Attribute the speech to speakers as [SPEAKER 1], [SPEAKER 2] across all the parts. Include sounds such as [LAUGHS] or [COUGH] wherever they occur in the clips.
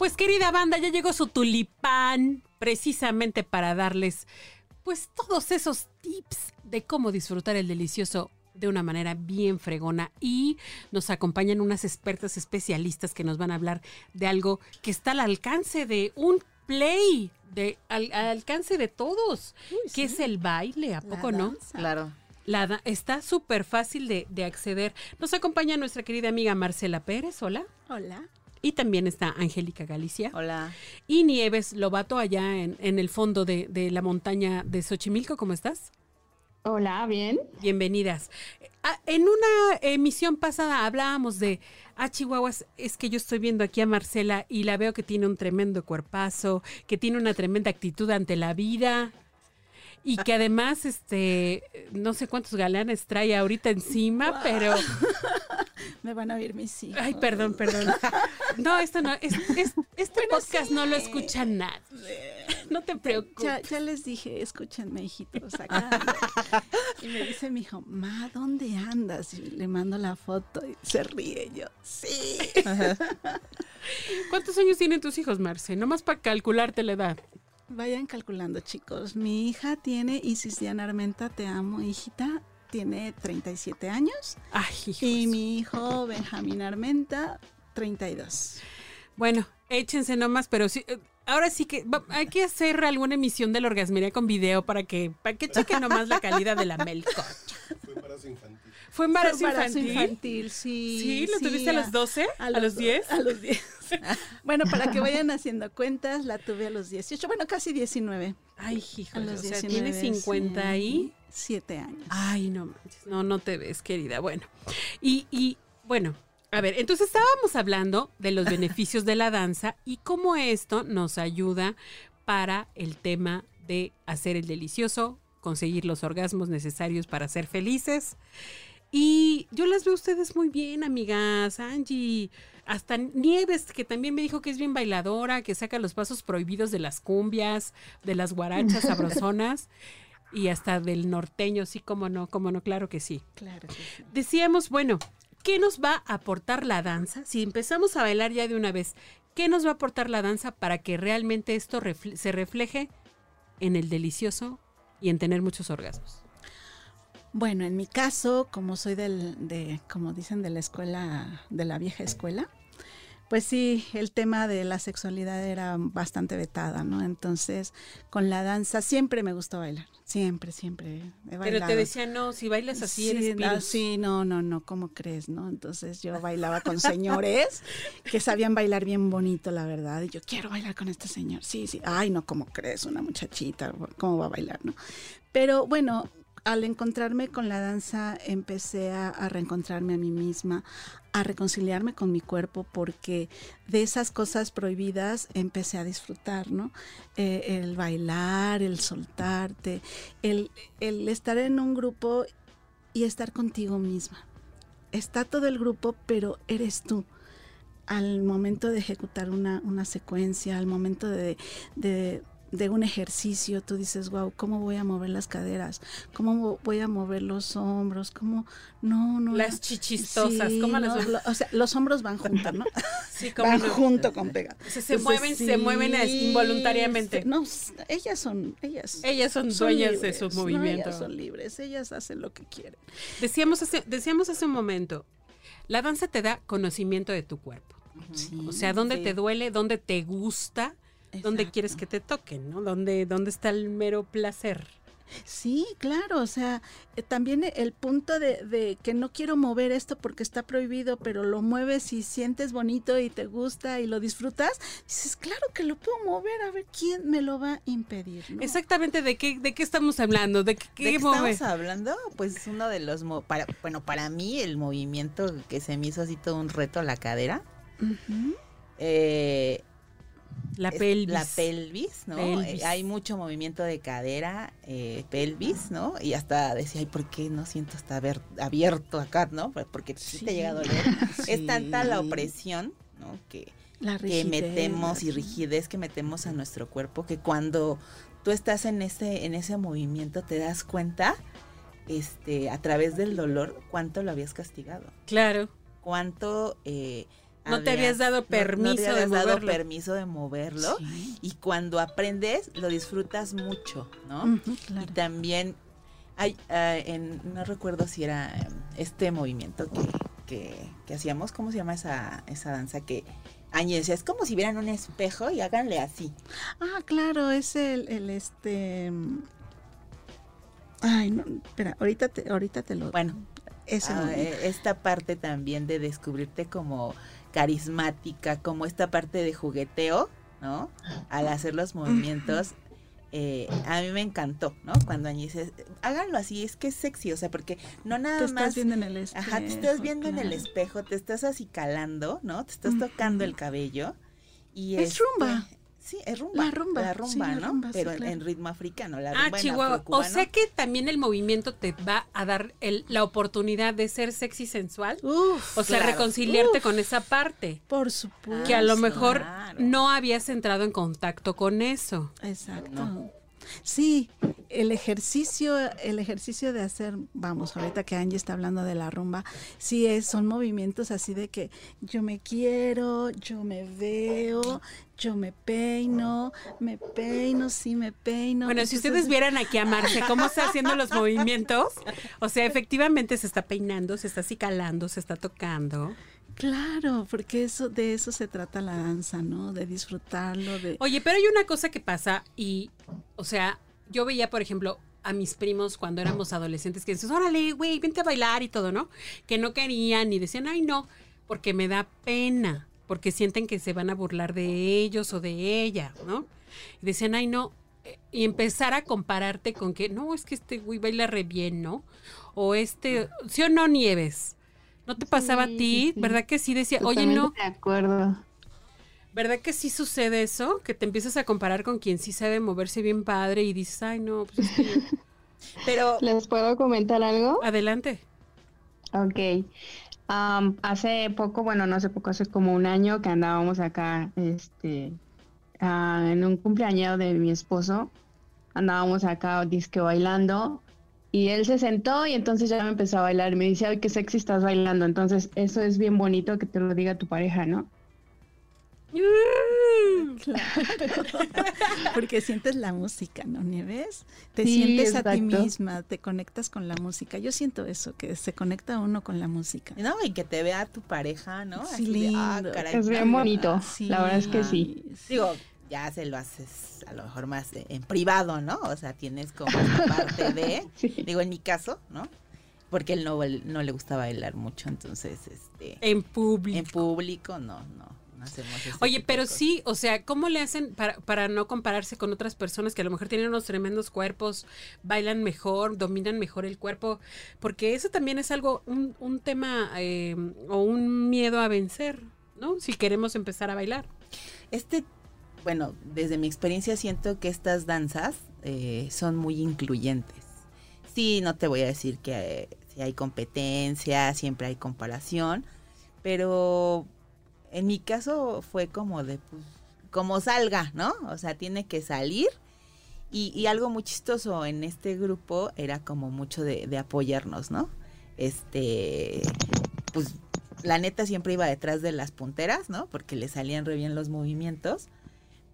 [SPEAKER 1] Pues querida banda, ya llegó su tulipán precisamente para darles pues todos esos tips de cómo disfrutar el delicioso de una manera bien fregona y nos acompañan unas expertas especialistas que nos van a hablar de algo que está al alcance de un play, de al, al alcance de todos, que es el baile, ¿a poco no?
[SPEAKER 2] Claro.
[SPEAKER 1] La está súper fácil de, de acceder. Nos acompaña nuestra querida amiga Marcela Pérez, hola.
[SPEAKER 3] Hola.
[SPEAKER 1] Y también está Angélica Galicia.
[SPEAKER 2] Hola.
[SPEAKER 1] Y Nieves Lobato allá en, en el fondo de, de la montaña de Xochimilco. ¿Cómo estás?
[SPEAKER 3] Hola, bien.
[SPEAKER 1] Bienvenidas. Ah, En una emisión pasada hablábamos de, ah, Chihuahuas, es que yo estoy viendo aquí a Marcela y la veo que tiene un tremendo cuerpazo, que tiene una tremenda actitud ante la vida y que además, este, no sé cuántos galanes trae ahorita encima, pero, [LAUGHS]
[SPEAKER 3] Me van a oír mis hijos.
[SPEAKER 1] ay, perdón, perdón. No, esto no, es, es- este podcast no lo escucha nadie. No te preocupes.
[SPEAKER 3] Ya, ya les dije, escúchenme, hijitos, acá. [LAUGHS] y me dice mi hijo, ma, ¿dónde andas? Y le mando la foto y se ríe yo. Sí. [LAUGHS]
[SPEAKER 1] ¿Cuántos años tienen tus hijos, Marce? Nomás para calcularte la edad.
[SPEAKER 3] Vayan calculando, chicos. Mi hija tiene, Isis Diana Armenta, te amo, hijita, tiene 37 años.
[SPEAKER 1] Ay, hijos.
[SPEAKER 3] Y mi hijo Benjamín Armenta, 32.
[SPEAKER 1] Bueno, échense nomás, pero sí, eh, ahora sí que va- hay que hacer alguna emisión de la orgasmería con video para que, para que chequen nomás la calidad de la melcocha. Fue embarazo infantil. Fue embarazo
[SPEAKER 3] Fue embarazo
[SPEAKER 1] infantil.
[SPEAKER 3] infantil, sí.
[SPEAKER 1] Sí, ¿lo tuviste a los 12? ¿A los 10?
[SPEAKER 3] A los 10. [LAUGHS] bueno, para que vayan haciendo cuentas, la tuve a los 18, bueno, casi 19.
[SPEAKER 1] Ay,
[SPEAKER 3] A
[SPEAKER 1] híjole,
[SPEAKER 3] los
[SPEAKER 1] o sea,
[SPEAKER 3] 19.
[SPEAKER 1] tiene 50 y...
[SPEAKER 3] 7 años.
[SPEAKER 1] Ay, no manches, no, no te ves, querida. Bueno, y, y bueno, a ver, entonces estábamos hablando de los [LAUGHS] beneficios de la danza y cómo esto nos ayuda para el tema de hacer el delicioso, conseguir los orgasmos necesarios para ser felices. Y yo las veo a ustedes muy bien, amigas, Angie. Hasta Nieves, que también me dijo que es bien bailadora, que saca los pasos prohibidos de las cumbias, de las guarachas sabrosonas [LAUGHS] y hasta del norteño, sí, como no, como no, claro que sí.
[SPEAKER 3] Claro que sí.
[SPEAKER 1] Decíamos, bueno, ¿qué nos va a aportar la danza? Si empezamos a bailar ya de una vez, ¿qué nos va a aportar la danza para que realmente esto refle- se refleje en el delicioso y en tener muchos orgasmos?
[SPEAKER 3] Bueno, en mi caso, como soy del, de, como dicen, de la escuela, de la vieja escuela, pues sí, el tema de la sexualidad era bastante vetada, ¿no? Entonces, con la danza siempre me gustó bailar, siempre, siempre he
[SPEAKER 1] Pero te decía, no, si bailas así
[SPEAKER 3] sí,
[SPEAKER 1] eres
[SPEAKER 3] no, sí, no, no, no, ¿cómo crees, no? Entonces yo bailaba con señores que sabían bailar bien bonito, la verdad, y yo quiero bailar con este señor. Sí, sí, ay, no, ¿cómo crees? Una muchachita, ¿cómo va a bailar, no? Pero bueno, al encontrarme con la danza empecé a, reencontrarme a mí misma, a reconciliarme con mi cuerpo porque de esas cosas prohibidas empecé a disfrutar, ¿no? Eh, el bailar, el soltarte, el, estar en un grupo y estar contigo misma. Está todo el grupo, pero eres tú. Al momento de ejecutar una, una secuencia, al momento de, de un ejercicio, tú dices, wow, ¿cómo voy a mover las caderas? ¿Cómo voy a mover los hombros? ¿Cómo? No, no.
[SPEAKER 1] Las chichistosas,
[SPEAKER 3] Sí,
[SPEAKER 1] ¿cómo las
[SPEAKER 3] lo- O sea, los hombros van juntos, ¿no? [LAUGHS]
[SPEAKER 1] Sí, [LAUGHS] como
[SPEAKER 3] van
[SPEAKER 1] no.
[SPEAKER 3] junto con pegado.
[SPEAKER 1] O sea, se mueven- se mueven involuntariamente.
[SPEAKER 3] No, ellas son, ellas.
[SPEAKER 1] Ellas son
[SPEAKER 3] son
[SPEAKER 1] dueñas de su
[SPEAKER 3] ¿no?
[SPEAKER 1] movimiento.
[SPEAKER 3] ellas son libres, ellas hacen lo que quieren.
[SPEAKER 1] Decíamos hace, decíamos hace un momento, la danza te da conocimiento de tu cuerpo.
[SPEAKER 3] Sí,
[SPEAKER 1] O sea, dónde
[SPEAKER 3] sí.
[SPEAKER 1] te duele, dónde te gusta, dónde
[SPEAKER 3] Exacto.
[SPEAKER 1] quieres que te toquen, ¿no? Dónde, dónde está el mero placer.
[SPEAKER 3] Sí, claro, o sea, eh, también el punto de, de que no quiero mover esto porque está prohibido, pero lo mueves y sientes bonito y te gusta y lo disfrutas, dices, claro que lo puedo mover, a ver quién me lo va a impedir. ¿no?
[SPEAKER 1] Exactamente, ¿de qué, de qué estamos hablando? ¿De qué,
[SPEAKER 2] ¿De
[SPEAKER 1] qué
[SPEAKER 2] estamos hablando? Pues uno de los, para, bueno, para mí el movimiento que se me hizo así todo un reto a la cadera, eh,
[SPEAKER 1] La pelvis.
[SPEAKER 2] La pelvis, ¿no?
[SPEAKER 1] Pelvis.
[SPEAKER 2] Eh, hay mucho movimiento de cadera, eh, pelvis, ¿no? Y hasta decía, ay, ¿por qué no siento hasta ver- abierto acá, ¿no? Pues Porque sí, te llega a doler. [LAUGHS] Es tanta la
[SPEAKER 3] Sí.
[SPEAKER 2] opresión, ¿no? Que,
[SPEAKER 3] La
[SPEAKER 2] que metemos y rigidez que metemos a nuestro cuerpo, que cuando tú estás en ese, en ese movimiento te das cuenta, este, a través del dolor, cuánto lo habías castigado,
[SPEAKER 1] Claro.
[SPEAKER 2] cuánto eh,
[SPEAKER 1] No te habías dado
[SPEAKER 2] no- no te
[SPEAKER 1] permiso de
[SPEAKER 2] habías dado
[SPEAKER 1] moverlo.
[SPEAKER 2] permiso de moverlo.
[SPEAKER 3] Sí.
[SPEAKER 2] Y cuando aprendes, lo disfrutas mucho, ¿no?
[SPEAKER 3] Ujú,
[SPEAKER 2] Y
[SPEAKER 3] claro.
[SPEAKER 2] también hay, ah, en, no recuerdo si era em, este movimiento que, que, que hacíamos, ¿cómo se llama esa, esa danza que Añe decía, es como si vieran un espejo y háganle así.
[SPEAKER 3] Ah, claro, es el, el este. mm, Ay, no, espera, ahorita te, ahorita te lo.
[SPEAKER 2] Bueno,
[SPEAKER 3] ese
[SPEAKER 2] ah, eh, esta parte también de descubrirte como carismática, como esta parte de jugueteo, ¿no? Al hacer los movimientos. eh, a mí me encantó, ¿no? Cuando Añe dice, háganlo así, es que es sexy, o sea, porque no nada
[SPEAKER 3] te estás
[SPEAKER 2] más
[SPEAKER 3] viendo en el espejo.
[SPEAKER 2] Ajá, te estás viendo en el espejo, te estás así calando, ¿no? Te estás tocando el cabello. Y
[SPEAKER 3] Es
[SPEAKER 2] este-
[SPEAKER 3] rumba.
[SPEAKER 2] Sí, es rumba.
[SPEAKER 3] La rumba,
[SPEAKER 2] La
[SPEAKER 3] sí,
[SPEAKER 2] rumba,
[SPEAKER 3] la
[SPEAKER 2] ¿no?
[SPEAKER 3] rumba, sí,
[SPEAKER 2] Pero en-
[SPEAKER 3] claro.
[SPEAKER 2] en ritmo africano, la
[SPEAKER 1] Ah,
[SPEAKER 2] rumba en
[SPEAKER 1] Chihuahua. O sea que también el movimiento te va a dar el- la oportunidad de ser sexy sensual.
[SPEAKER 3] Uf,
[SPEAKER 1] O sea,
[SPEAKER 2] claro.
[SPEAKER 1] reconciliarte con esa parte.
[SPEAKER 3] por supuesto.
[SPEAKER 1] Que a lo
[SPEAKER 2] sí,
[SPEAKER 1] mejor
[SPEAKER 2] claro.
[SPEAKER 1] no habías entrado en contacto con eso.
[SPEAKER 3] Exacto.
[SPEAKER 2] No.
[SPEAKER 3] Sí, el ejercicio, el ejercicio de hacer, vamos, ahorita que Angie está hablando de la rumba, sí es, son movimientos así de que yo me quiero, yo me veo, yo me peino, me peino, sí me peino.
[SPEAKER 1] Bueno, si ustedes vieran aquí a Marce cómo está haciendo los movimientos, o sea, efectivamente se está peinando, se está acicalando, se está tocando.
[SPEAKER 3] Claro, porque eso, de eso se trata la danza, ¿no? De disfrutarlo, de...
[SPEAKER 1] Oye, pero hay una cosa que pasa y, o sea, yo veía, por ejemplo, a mis primos cuando éramos adolescentes que decían, órale, güey, vente a bailar y todo, ¿no? Que no querían y decían, ay, no, porque me da pena, porque sienten que se van a burlar de ellos o de ella, ¿no? Y decían, ay, no, eh, y empezar a compararte con que, no, es que este güey baila re bien, ¿no? O este, ¿sí o no, Nieves? ¿No te pasaba a ti?
[SPEAKER 4] sí.
[SPEAKER 1] ¿Verdad que sí? Decía, oye, no.
[SPEAKER 4] De acuerdo.
[SPEAKER 1] ¿Verdad que sí sucede eso? Que te empiezas a comparar con quien sí sabe moverse bien padre y dices, ay, no, pues es que yo-". [LAUGHS]
[SPEAKER 2] Pero
[SPEAKER 4] ¿Les puedo comentar algo?
[SPEAKER 1] Adelante.
[SPEAKER 4] Ok. Am, hace poco, bueno, no hace poco, hace como un año que andábamos acá, este, ah, en un cumpleaños de mi esposo, andábamos acá disque bailando y él se sentó y entonces ya me empezó a bailar y me dice, ay, qué sexy estás bailando. Entonces, eso es bien bonito que te lo diga tu pareja, ¿no?
[SPEAKER 3] Claro, [LAUGHS] porque sientes la música, ¿no, Nieves? Te
[SPEAKER 4] Sí,
[SPEAKER 3] sientes a ti misma, te conectas con la música. Yo siento eso, que se conecta uno con la música.
[SPEAKER 2] no, y que te vea tu pareja, ¿no?
[SPEAKER 3] Sí,
[SPEAKER 2] Así de, ah,
[SPEAKER 3] lindo.
[SPEAKER 2] caray,
[SPEAKER 4] Es bien bonito.
[SPEAKER 3] Sí,
[SPEAKER 4] La verdad es que sí.
[SPEAKER 2] Digo, ya se lo haces a lo mejor más en privado, ¿no? O sea, tienes como esta parte de, [LAUGHS]
[SPEAKER 4] Sí.
[SPEAKER 2] digo, en mi caso, ¿no? Porque él no, él no le gusta bailar mucho, entonces, este,
[SPEAKER 1] En público.
[SPEAKER 2] en público, no, no, no hacemos
[SPEAKER 1] Oye, pero sí, o sea, ¿cómo le hacen para, para no compararse con otras personas que a lo mejor tienen unos tremendos cuerpos, bailan mejor, dominan mejor el cuerpo? Porque eso también es algo, un, un tema eh, o un miedo a vencer, ¿no? Si queremos empezar a bailar.
[SPEAKER 2] Este, bueno, desde mi experiencia siento que estas danzas eh, son muy incluyentes. Sí, no te voy a decir que si hay competencia, siempre hay comparación, pero en mi caso fue como de, pues, como salga, ¿no? O sea, tiene que salir. Y, y algo muy chistoso en este grupo era como mucho de, de apoyarnos, ¿no? Este, pues la neta siempre iba detrás de las punteras, ¿no? Porque le salían re bien los movimientos.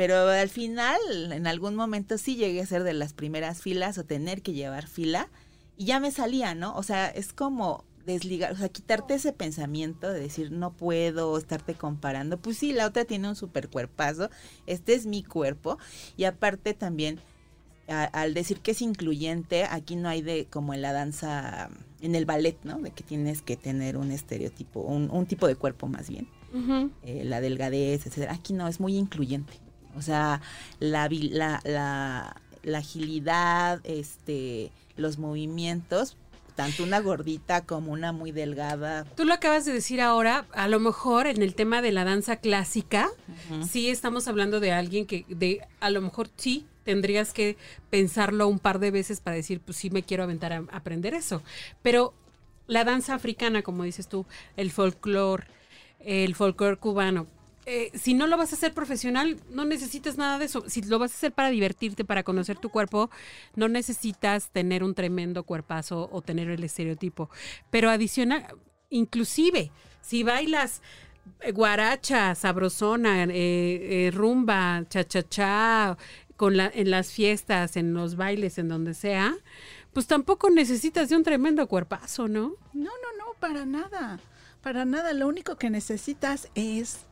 [SPEAKER 2] Pero al final, en algún momento sí llegué a ser de las primeras filas o tener que llevar fila y ya me salía, ¿no? O sea, es como desligar, o sea, quitarte ese pensamiento de decir no puedo estarte comparando. Pues sí, la otra tiene un super cuerpazo, este es mi cuerpo y aparte también a- al decir que es incluyente, aquí no hay de como en la danza, en el ballet, ¿no? De que tienes que tener un estereotipo, un, un tipo de cuerpo más bien eh, la delgadez, etcétera. Aquí no, es muy incluyente. O sea, la, la, la, la agilidad, este, los movimientos, tanto una gordita como una muy delgada.
[SPEAKER 1] Tú lo acabas de decir ahora, a lo mejor en el tema de la danza clásica, sí estamos hablando de alguien que de a lo mejor sí tendrías que pensarlo un par de veces para decir, pues sí me quiero aventar a aprender eso. Pero la danza africana, como dices tú, el folclore, el folclore cubano, eh, si no lo vas a hacer profesional, no necesitas nada de eso. Si lo vas a hacer para divertirte, para conocer tu cuerpo, no necesitas tener un tremendo cuerpazo o tener el estereotipo. Pero adicional, inclusive, si bailas eh, guaracha, sabrosona, eh, rumba, cha-cha-cha, la, en las fiestas, en los bailes, en donde sea, pues tampoco necesitas de un tremendo cuerpazo, ¿no?
[SPEAKER 3] No, no, no, para nada. Para nada. Lo único que necesitas es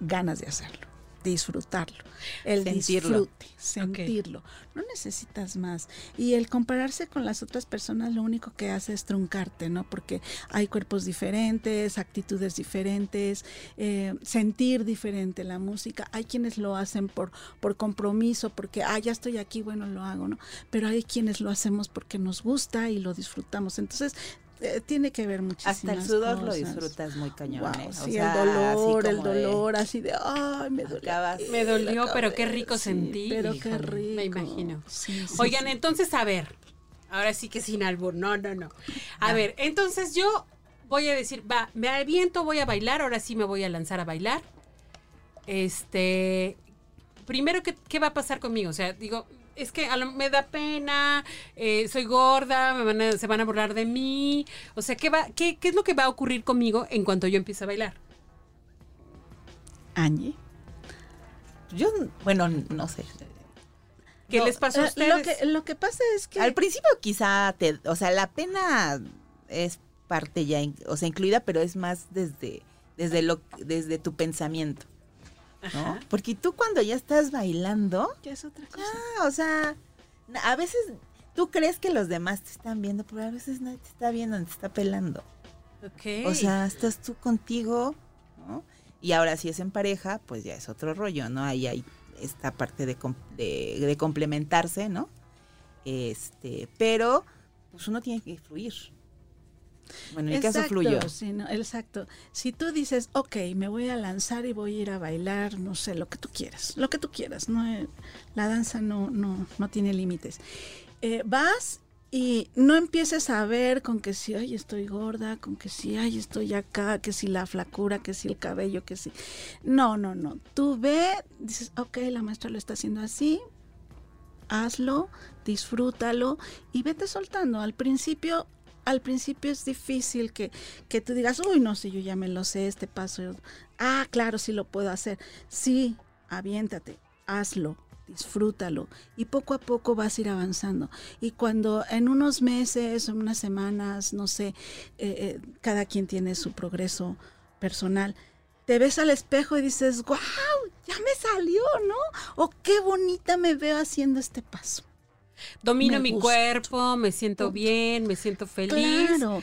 [SPEAKER 3] ganas de hacerlo, disfrutarlo, el
[SPEAKER 2] Sentirlo.
[SPEAKER 3] disfrute, sentirlo. No necesitas más. Y el compararse con las otras personas lo único que hace es truncarte, ¿no? Porque hay cuerpos diferentes, actitudes diferentes, eh, sentir diferente la música. Hay quienes lo hacen por, por compromiso, porque, ah, ya estoy aquí, bueno, lo hago, ¿no? Pero hay quienes lo hacemos porque nos gusta y lo disfrutamos. Entonces, eh, tiene que ver muchísimas
[SPEAKER 2] Hasta el sudor lo disfrutas muy cañón.
[SPEAKER 3] Wow,
[SPEAKER 2] ¿eh? O
[SPEAKER 3] sí,
[SPEAKER 2] sea,
[SPEAKER 3] el dolor, el
[SPEAKER 2] de-
[SPEAKER 3] dolor, así de, ay, me.
[SPEAKER 2] Acabas-
[SPEAKER 3] aquí
[SPEAKER 1] Me dolió, pero qué
[SPEAKER 3] cabeza".
[SPEAKER 1] rico
[SPEAKER 3] Sí,
[SPEAKER 1] sentí,
[SPEAKER 3] Pero qué rico.
[SPEAKER 1] me imagino.
[SPEAKER 3] Sí, sí,
[SPEAKER 1] Oigan,
[SPEAKER 3] sí.
[SPEAKER 1] entonces, a ver, ahora sí que sin albur, no, no, no. A ver, entonces yo voy a decir, va, me aviento, voy a bailar, ahora sí me voy a lanzar a bailar. Este, primero, ¿qué, qué va a pasar conmigo? O sea, digo, es que a lo- me da pena, eh, soy gorda, me van a- se van a burlar de mí. O sea, ¿qué, va, qué, ¿qué es lo que va a ocurrir conmigo en cuanto yo empiece a bailar?
[SPEAKER 3] Angie.
[SPEAKER 2] Yo, bueno, no sé.
[SPEAKER 1] ¿Qué
[SPEAKER 2] No,
[SPEAKER 1] les pasó a ustedes?
[SPEAKER 3] Lo que, lo que pasa es que
[SPEAKER 2] Al principio quizá te, o sea, la pena es parte ya, in- o sea, incluida, pero es más desde, desde lo, desde tu pensamiento, Porque tú cuando ya estás bailando,
[SPEAKER 3] Ya es otra cosa.
[SPEAKER 2] o sea, a veces tú crees que los demás te están viendo, pero a veces nadie te está viendo, te está pelando.
[SPEAKER 1] Ok.
[SPEAKER 2] O sea, estás tú contigo, ¿no? Y ahora si es en pareja, pues ya es otro rollo, ¿no? Ahí hay esta parte de, de complementarse, ¿no? Este, pero pues uno tiene que fluir. Bueno, en mi caso
[SPEAKER 3] sí, no, exacto. Si tú dices, ok, me voy a lanzar y voy a ir a bailar, no sé, lo que tú quieras, lo que tú quieras, no, Eh, la danza no, no, no tiene límites. Eh, vas y no empieces a ver con que si, ay, estoy gorda, con que si, ay, estoy acá, que si la flacura, que si el cabello, que si... No, no, no. Tú ve, dices, ok, la maestra lo está haciendo así, hazlo, disfrútalo y vete soltando. Al principio, al principio es difícil que, que tú digas, uy, no sé, yo ya me lo sé, este paso. Ah, claro, sí lo puedo hacer. Sí, aviéntate, hazlo, disfrútalo y poco a poco vas a ir avanzando. Y cuando en unos meses, unas semanas, no sé, eh, eh, cada quien tiene su progreso personal. Te ves al espejo y dices, wow, ya me salió, ¿no? O qué bonita me veo haciendo este paso.
[SPEAKER 1] Domino
[SPEAKER 3] me
[SPEAKER 1] mi cuerpo, me siento
[SPEAKER 3] Punto.
[SPEAKER 1] bien, me siento feliz.
[SPEAKER 3] Claro,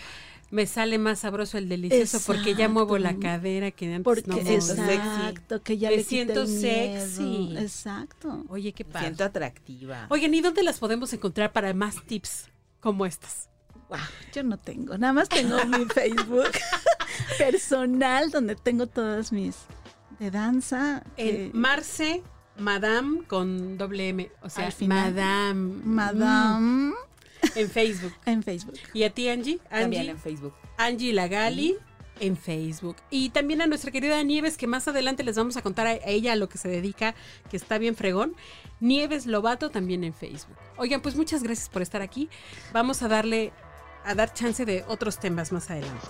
[SPEAKER 1] Me sale más sabroso el delicioso porque ya muevo la cadera que antes
[SPEAKER 3] porque
[SPEAKER 1] no movía.
[SPEAKER 3] exacto, que ya
[SPEAKER 1] Me
[SPEAKER 3] le
[SPEAKER 1] siento
[SPEAKER 3] el
[SPEAKER 1] sexy.
[SPEAKER 3] Exacto.
[SPEAKER 1] Oye, qué
[SPEAKER 2] Me
[SPEAKER 1] padre.
[SPEAKER 2] siento atractiva.
[SPEAKER 1] Oigan, ¿y dónde las podemos encontrar para más tips como estas?
[SPEAKER 3] Wow, yo no tengo, nada más tengo mi [LAUGHS] Facebook [LAUGHS] personal donde tengo todas mis de danza.
[SPEAKER 1] En
[SPEAKER 3] que-
[SPEAKER 1] Marce Madame con doble M, o sea,
[SPEAKER 3] Al final.
[SPEAKER 1] Madame.
[SPEAKER 3] Madame
[SPEAKER 1] Mm, en Facebook. [LAUGHS]
[SPEAKER 3] en Facebook.
[SPEAKER 1] ¿Y a ti, Angie?
[SPEAKER 2] También
[SPEAKER 1] Angie,
[SPEAKER 2] en Facebook.
[SPEAKER 1] Angie Lagali en Facebook. Y también a nuestra querida Nieves, que más adelante les vamos a contar a a ella a lo que se dedica, que está bien fregón. Nieves Lobato también en Facebook. Oigan, pues muchas gracias por estar aquí. Vamos a darle, a dar chance de otros temas más adelante.